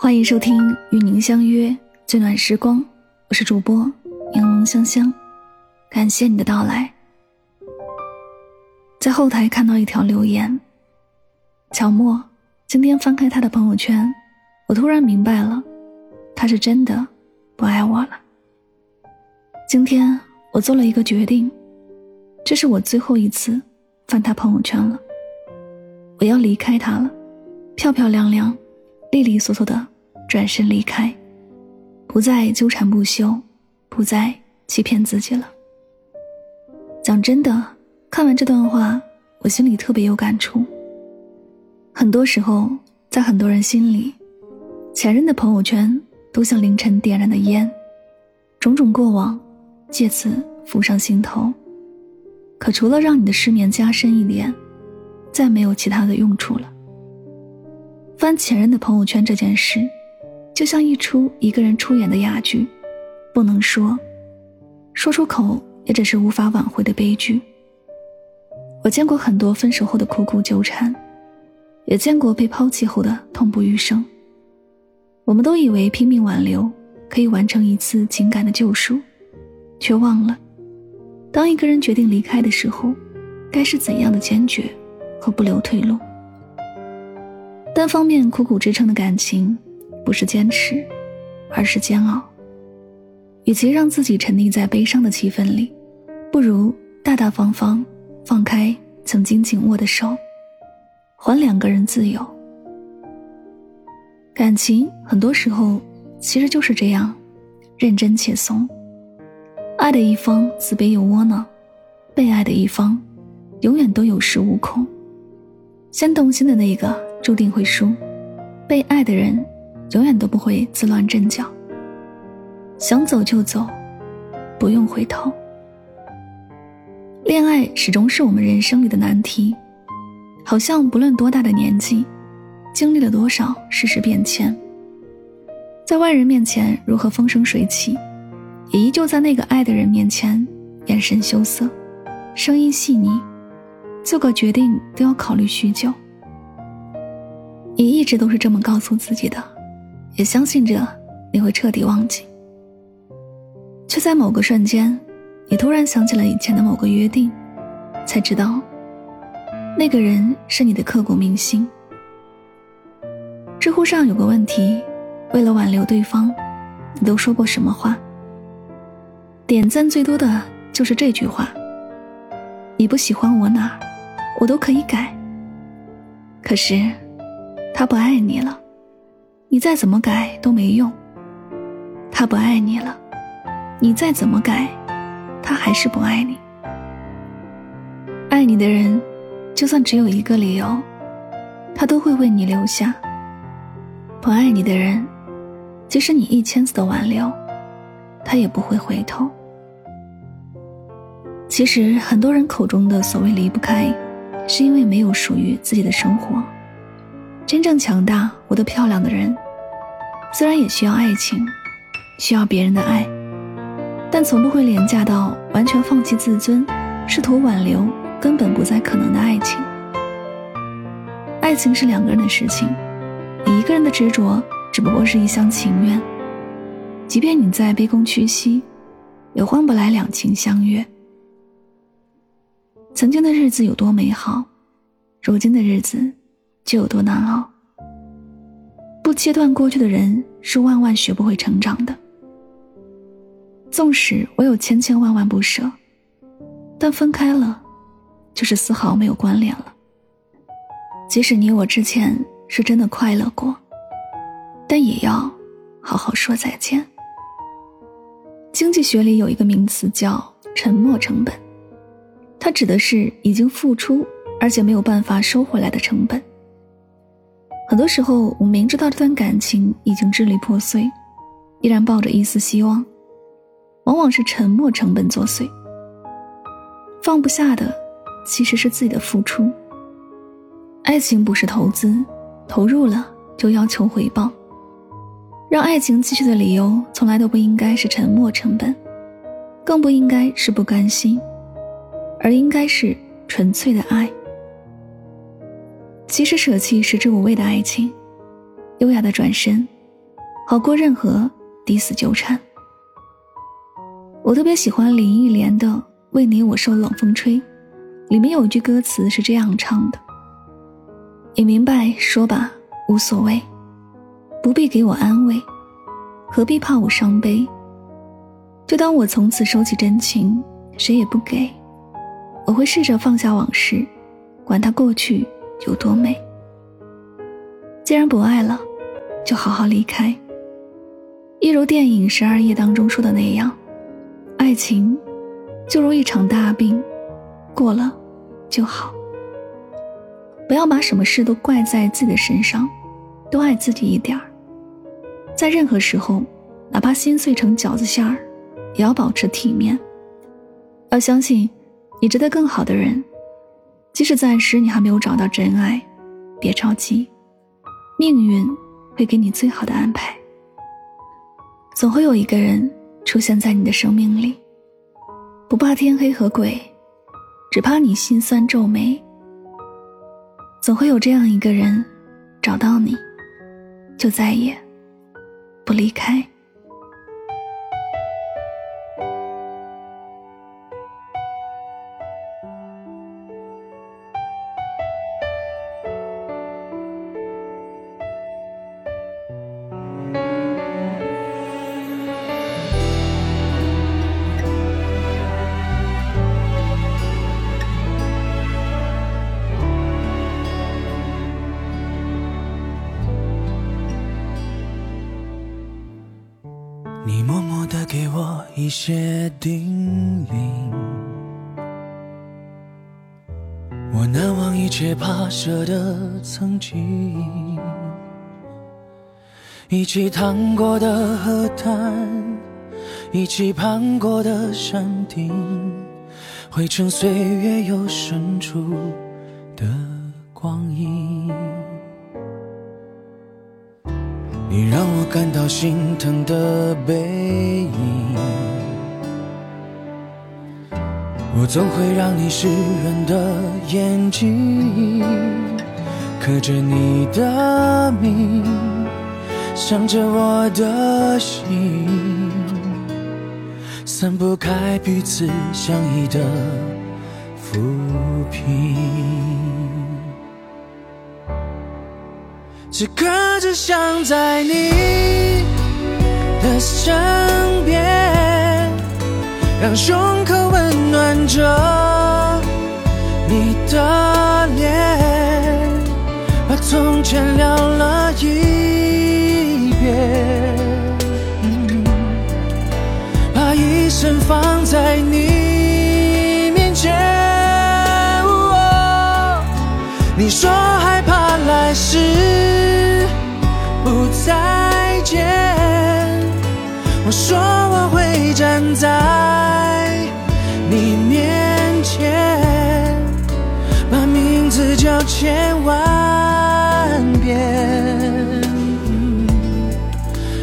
欢迎收听《与您相约最暖时光》，我是主播柠檬香香，感谢你的到来。在后台看到一条留言，乔莫今天翻开他的朋友圈，我突然明白了，他是真的不爱我了。今天我做了一个决定，这是我最后一次翻他朋友圈了，我要离开他了，漂漂亮亮。利利索索的转身离开，不再纠缠不休，不再欺骗自己了。讲真的，看完这段话，我心里特别有感触。很多时候，在很多人心里，前任的朋友圈都像凌晨点燃的烟，种种过往借此浮上心头。可除了让你的失眠加深一点，再没有其他的用处了。翻前任的朋友圈这件事，就像一出一个人出演的哑剧，不能说，说出口也只是无法挽回的悲剧。我见过很多分手后的苦苦纠缠，也见过被抛弃后的痛不欲生。我们都以为拼命挽留可以完成一次情感的救赎，却忘了，当一个人决定离开的时候，该是怎样的坚决和不留退路。单方面苦苦支撑的感情，不是坚持，而是煎熬。与其让自己沉溺在悲伤的气氛里，不如大大方方放开曾经紧握的手，还两个人自由。感情很多时候其实就是这样，认真且怂。爱的一方自卑又窝囊，被爱的一方永远都有恃无恐。先动心的那个。注定会输，被爱的人永远都不会自乱阵脚。想走就走，不用回头。恋爱始终是我们人生里的难题，好像不论多大的年纪，经历了多少世事变迁，在外人面前如何风生水起，也依旧在那个爱的人面前眼神羞涩，声音细腻，做个决定都要考虑许久。你一直都是这么告诉自己的，也相信着你会彻底忘记，却在某个瞬间，你突然想起了以前的某个约定，才知道，那个人是你的刻骨铭心。知乎上有个问题：为了挽留对方，你都说过什么话？点赞最多的就是这句话：“你不喜欢我哪，我都可以改。”可是。他不爱你了，你再怎么改都没用。他不爱你了，你再怎么改，他还是不爱你。爱你的人，就算只有一个理由，他都会为你留下。不爱你的人，即使你一千次的挽留，他也不会回头。其实，很多人口中的所谓离不开，是因为没有属于自己的生活。真正强大、活得漂亮的人，虽然也需要爱情，需要别人的爱，但从不会廉价到完全放弃自尊，试图挽留根本不再可能的爱情。爱情是两个人的事情，你一个人的执着只不过是一厢情愿。即便你在卑躬屈膝，也换不来两情相悦。曾经的日子有多美好，如今的日子。就有多难熬。不切断过去的人是万万学不会成长的。纵使我有千千万万不舍，但分开了，就是丝毫没有关联了。即使你我之前是真的快乐过，但也要好好说再见。经济学里有一个名词叫“沉没成本”，它指的是已经付出而且没有办法收回来的成本。很多时候，我明知道这段感情已经支离破碎，依然抱着一丝希望，往往是沉默成本作祟。放不下的，其实是自己的付出。爱情不是投资，投入了就要求回报。让爱情继续的理由，从来都不应该是沉默成本，更不应该是不甘心，而应该是纯粹的爱。其实舍弃食之无味的爱情，优雅的转身，好过任何抵死纠缠。我特别喜欢林忆莲的《为你我受冷风吹》，里面有一句歌词是这样唱的：“你明白说吧，无所谓，不必给我安慰，何必怕我伤悲？就当我从此收起真情，谁也不给。我会试着放下往事，管它过去有多美。既然不爱了，就好好离开。一如电影《十二夜》当中说的那样。”爱情，就如一场大病，过了就好。不要把什么事都怪在自己的身上，多爱自己一点儿。在任何时候，哪怕心碎成饺子馅儿，也要保持体面。要相信，你值得更好的人。即使暂时你还没有找到真爱，别着急，命运会给你最好的安排。总会有一个人。出现在你的生命里，不怕天黑和鬼，只怕你心酸皱眉。总会有这样一个人，找到你，就再也不离开。一些叮咛，我难忘一切跋涉的曾经，一起趟过的河滩，一起攀过的山顶，汇成岁月又深处的光阴。你让我感到心疼的背影，我总会让你湿润的眼睛，刻着你的名，想着我的心，散不开彼此相依的浮萍。此刻只想在你的身边，让胸口温暖着你的脸，把从前聊了一遍，把一生放在你面前。你说害怕来世。不再见，我说我会站在名字叫千万遍，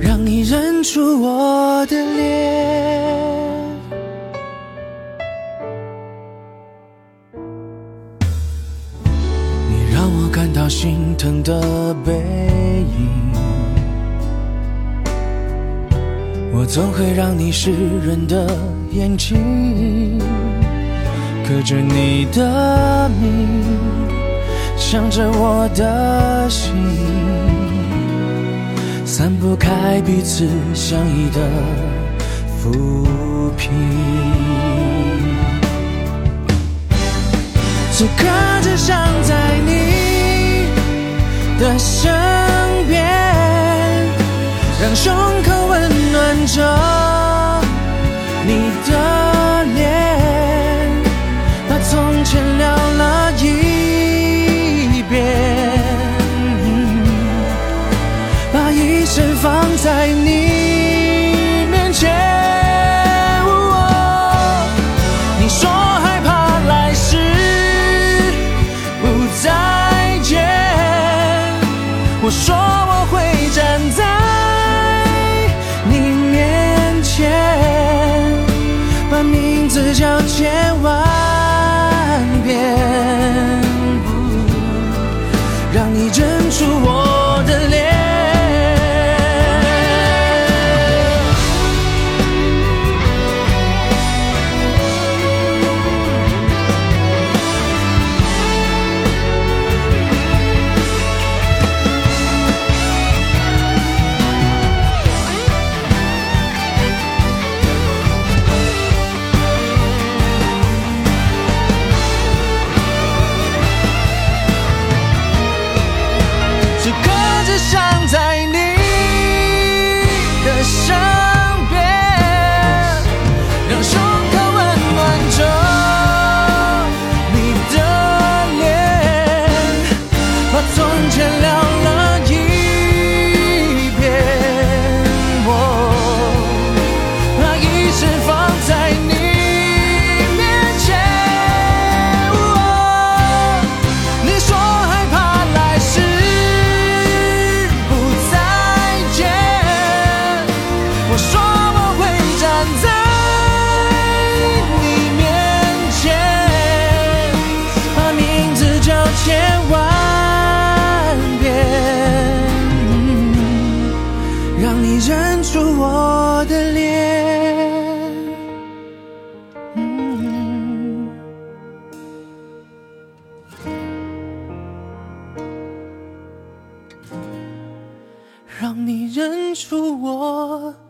让你认出我的脸。你让我感到心疼的背影。我总会让你湿润的眼睛，刻着你的名，想着我的心，散不开彼此相依的浮萍。此刻只想在你的身边，让胸认出我。